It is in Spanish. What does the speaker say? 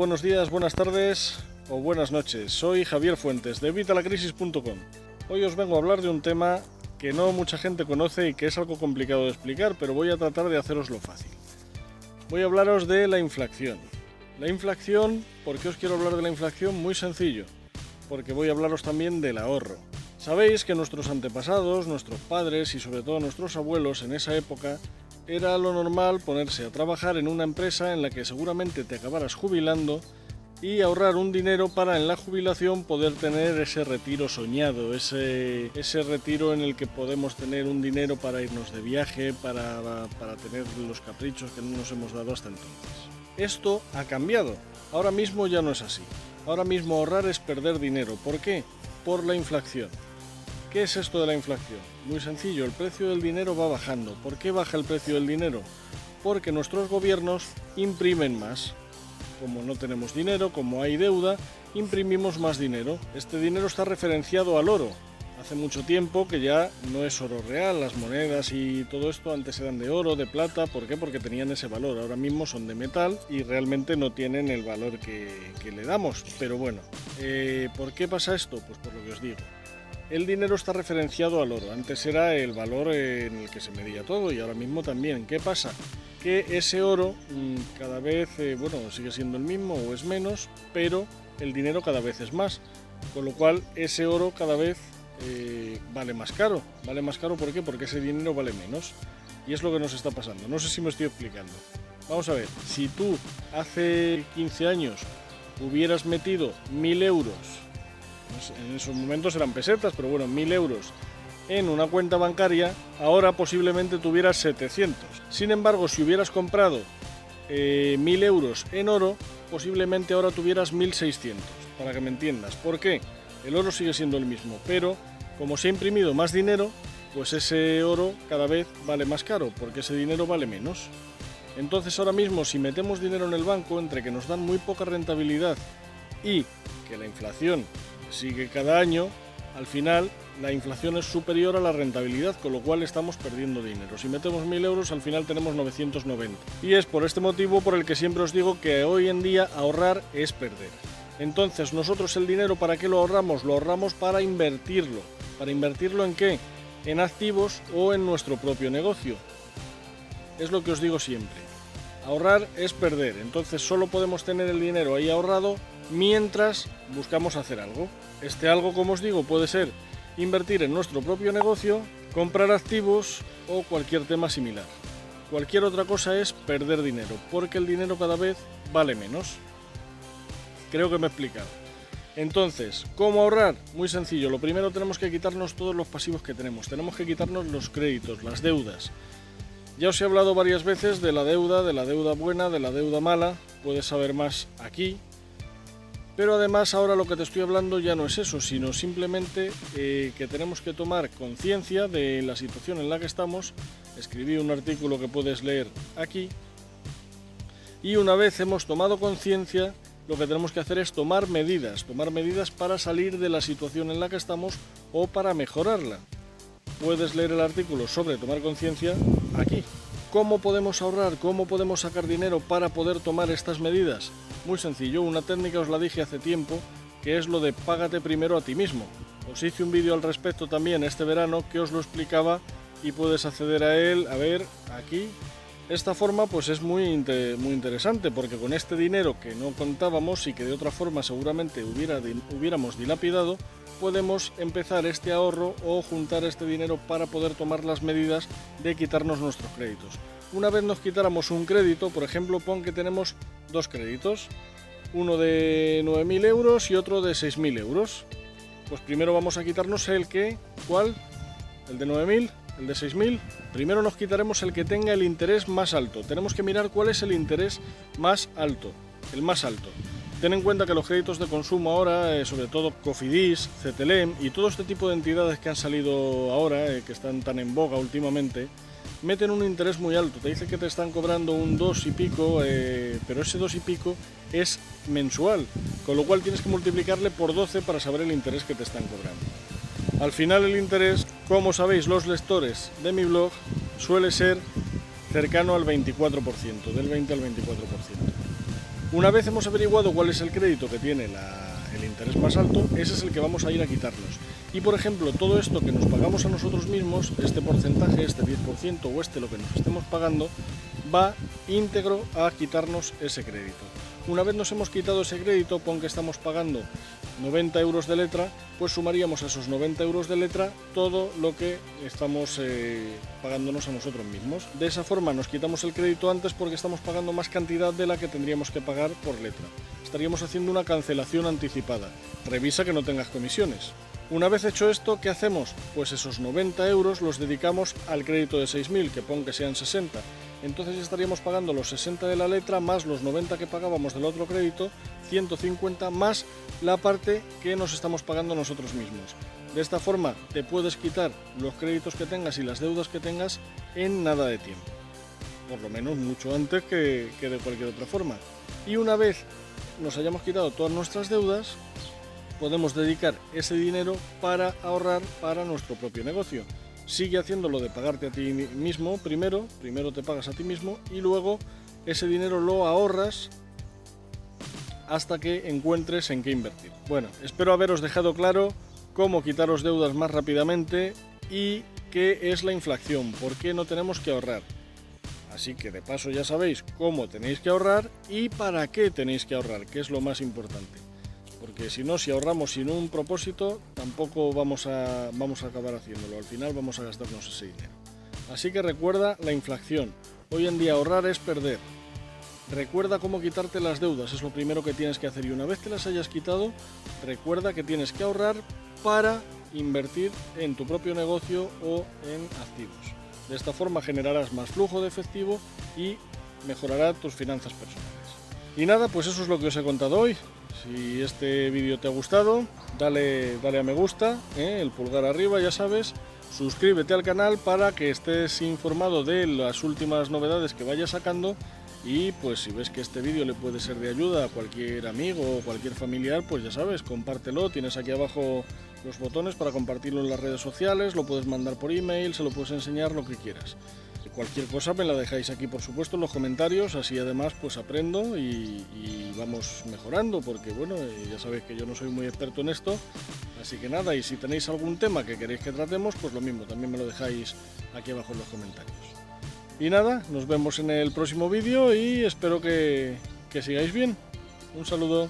buenos días, buenas tardes o buenas noches. Soy Javier Fuentes de Vitalacrisis.com. Hoy os vengo a hablar de un tema que no mucha gente conoce y que es algo complicado de explicar, pero voy a tratar de haceroslo fácil. Voy a hablaros de la inflación. La inflación, ¿por qué os quiero hablar de la inflación? Muy sencillo, porque voy a hablaros también del ahorro. Sabéis que nuestros antepasados, nuestros padres y sobre todo nuestros abuelos en esa época era lo normal ponerse a trabajar en una empresa en la que seguramente te acabaras jubilando y ahorrar un dinero para en la jubilación poder tener ese retiro soñado, ese, ese retiro en el que podemos tener un dinero para irnos de viaje, para, para tener los caprichos que no nos hemos dado hasta entonces. Esto ha cambiado, ahora mismo ya no es así. Ahora mismo ahorrar es perder dinero. ¿Por qué? Por la inflación. ¿Qué es esto de la inflación? Muy sencillo, el precio del dinero va bajando. ¿Por qué baja el precio del dinero? Porque nuestros gobiernos imprimen más. Como no tenemos dinero, como hay deuda, imprimimos más dinero. Este dinero está referenciado al oro. Hace mucho tiempo que ya no es oro real, las monedas y todo esto antes eran de oro, de plata, ¿por qué? Porque tenían ese valor, ahora mismo son de metal y realmente no tienen el valor que, le damos. Pero bueno, eh, ¿por qué pasa esto? Pues por lo que os digo el dinero está referenciado al oro. Antes era el valor en el que se medía todo y ahora mismo también. ¿Qué pasa? Que ese oro mm, cada vez, eh, bueno, sigue siendo el mismo o es menos, pero el dinero cada vez es más. Con lo cual ese oro cada vez eh, vale más caro. Vale más caro ¿por qué? Porque ese dinero vale menos. Y es lo que nos está pasando. No sé si me estoy explicando. Vamos a ver, si tú hace 15 años hubieras metido 1000 euros en esos momentos eran pesetas, pero bueno, 1000 euros en una cuenta bancaria, ahora posiblemente tuvieras 700. Sin embargo, si hubieras comprado eh, 1000 euros en oro, posiblemente ahora tuvieras 1600, para que me entiendas. ¿Por qué? El oro sigue siendo el mismo, pero como se ha imprimido más dinero, pues ese oro cada vez vale más caro, porque ese dinero vale menos. Entonces ahora mismo si metemos dinero en el banco, entre que nos dan muy poca rentabilidad y que la inflación sigue cada año, al final la inflación es superior a la rentabilidad, con lo cual estamos perdiendo dinero. Si metemos 1.000 euros, al final tenemos 990. Y es por este motivo por el que siempre os digo que hoy en día ahorrar es perder. Entonces, nosotros el dinero, ¿para qué lo ahorramos? Lo ahorramos para invertirlo. ¿Para invertirlo en qué? En activos o en nuestro propio negocio. Es lo que os digo siempre. Ahorrar es perder. Entonces, solo podemos tener el dinero ahí ahorrado mientras buscamos hacer algo. Este algo, como os digo, puede ser invertir en nuestro propio negocio, comprar activos o cualquier tema similar. Cualquier otra cosa es perder dinero, porque el dinero cada vez vale menos. Creo que me he explicado. Entonces, ¿cómo ahorrar? Muy sencillo. Lo primero tenemos que quitarnos todos los pasivos que tenemos. Tenemos que quitarnos los créditos, las deudas. Ya os he hablado varias veces de la deuda, de la deuda buena, de la deuda mala. Puedes saber más aquí, pero además ahora lo que te estoy hablando ya no es eso, sino simplemente eh, que tenemos que tomar conciencia de la situación en la que estamos. Escribí un artículo que puedes leer aquí. Y una vez hemos tomado conciencia, lo que tenemos que hacer es tomar medidas, tomar medidas para salir de la situación en la que estamos o para mejorarla. Puedes leer el artículo sobre tomar conciencia aquí. ¿Cómo podemos ahorrar? ¿Cómo podemos sacar dinero para poder tomar estas medidas? Muy sencillo, una técnica os la dije hace tiempo, que es lo de págate primero a ti mismo. Os hice un vídeo al respecto también este verano que os lo explicaba y puedes acceder a él, a ver, aquí. Esta forma pues es muy, muy interesante porque con este dinero que no contábamos y que de otra forma seguramente hubiera, hubiéramos dilapidado, podemos empezar este ahorro o juntar este dinero para poder tomar las medidas de quitarnos nuestros créditos. Una vez nos quitáramos un crédito, por ejemplo, pon que tenemos dos créditos, uno de 9.000 euros y otro de 6.000 euros. Pues primero vamos a quitarnos el que, ¿cuál? El de 9.000, el de 6.000. Primero nos quitaremos el que tenga el interés más alto. Tenemos que mirar cuál es el interés más alto, el más alto. Ten en cuenta que los créditos de consumo ahora, eh, sobre todo Cofidis, CTLM y todo este tipo de entidades que han salido ahora, eh, que están tan en boga últimamente, meten un interés muy alto. Te dice que te están cobrando un 2 y pico, eh, pero ese 2 y pico es mensual, con lo cual tienes que multiplicarle por 12 para saber el interés que te están cobrando. Al final el interés, como sabéis los lectores de mi blog, suele ser cercano al 24%, del 20 al 24%. Una vez hemos averiguado cuál es el crédito que tiene el interés más alto, ese es el que vamos a ir a quitarnos. Y por ejemplo, todo esto que nos pagamos a nosotros mismos, este porcentaje, este 10% o este lo que nos estemos pagando, va íntegro a quitarnos ese crédito. Una vez nos hemos quitado ese crédito, pon que estamos pagando 90 euros de letra, pues sumaríamos a esos 90 euros de letra todo lo que estamos eh, pagándonos a nosotros mismos. De esa forma nos quitamos el crédito antes porque estamos pagando más cantidad de la que tendríamos que pagar por letra. Estaríamos haciendo una cancelación anticipada. Revisa que no tengas comisiones. Una vez hecho esto, ¿qué hacemos? Pues esos 90 euros los dedicamos al crédito de 6.000, que pon que sean 60 entonces estaríamos pagando los 60 de la letra más los 90 que pagábamos del otro crédito, 150 más la parte que nos estamos pagando nosotros mismos. De esta forma te puedes quitar los créditos que tengas y las deudas que tengas en nada de tiempo. Por lo menos mucho antes que, de cualquier otra forma. Y una vez nos hayamos quitado todas nuestras deudas, podemos dedicar ese dinero para ahorrar para nuestro propio negocio sigue haciéndolo de pagarte a ti mismo primero, primero te pagas a ti mismo y luego ese dinero lo ahorras hasta que encuentres en qué invertir. Bueno, espero haberos dejado claro cómo quitaros deudas más rápidamente y qué es la inflación, por qué no tenemos que ahorrar. Así que de paso ya sabéis cómo tenéis que ahorrar y para qué tenéis que ahorrar, que es lo más importante porque si no, si ahorramos sin un propósito, tampoco vamos a, vamos a acabar haciéndolo. Al final vamos a gastarnos ese dinero. Así que recuerda la inflación. Hoy en día ahorrar es perder. Recuerda cómo quitarte las deudas, es lo primero que tienes que hacer. Y una vez que las hayas quitado, recuerda que tienes que ahorrar para invertir en tu propio negocio o en activos. De esta forma generarás más flujo de efectivo y mejorará tus finanzas personales. Y nada, pues eso es lo que os he contado hoy. Si este vídeo te ha gustado, dale, dale a me gusta, ¿eh? el pulgar arriba, ya sabes. Suscríbete al canal para que estés informado de las últimas novedades que vaya sacando. Y pues si ves que este vídeo le puede ser de ayuda a cualquier amigo o cualquier familiar, pues ya sabes, compártelo. Tienes aquí abajo los botones para compartirlo en las redes sociales, lo puedes mandar por email, se lo puedes enseñar, lo que quieras. Cualquier cosa me la dejáis aquí, por supuesto, en los comentarios, así además pues aprendo y, vamos mejorando, porque bueno, eh, ya sabéis que yo no soy muy experto en esto, así que nada, y si tenéis algún tema que queréis que tratemos, pues lo mismo, también me lo dejáis aquí abajo en los comentarios. Y nada, nos vemos en el próximo vídeo y espero que, que sigáis bien. Un saludo.